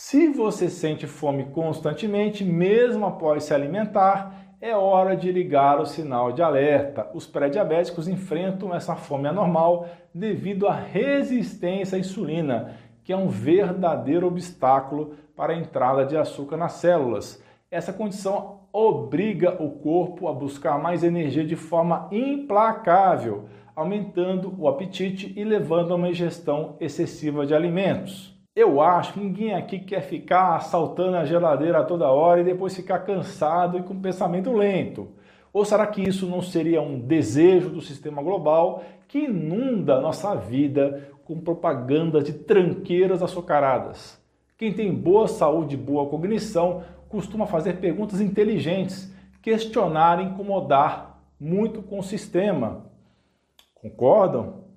Se você sente fome constantemente, mesmo após se alimentar, é hora de ligar o sinal de alerta. Os pré-diabéticos enfrentam essa fome anormal devido à resistência à insulina, que é um verdadeiro obstáculo para a entrada de açúcar nas células. Essa condição obriga o corpo a buscar mais energia de forma implacável, aumentando o apetite e levando a uma ingestão excessiva de alimentos. Eu acho que ninguém aqui quer ficar assaltando a geladeira a toda hora e depois ficar cansado e com pensamento lento. Ou será que isso não seria um desejo do sistema global que inunda nossa vida com propaganda de tranqueiras açucaradas? Quem tem boa saúde e boa cognição costuma fazer perguntas inteligentes, questionar e incomodar muito com o sistema. Concordam?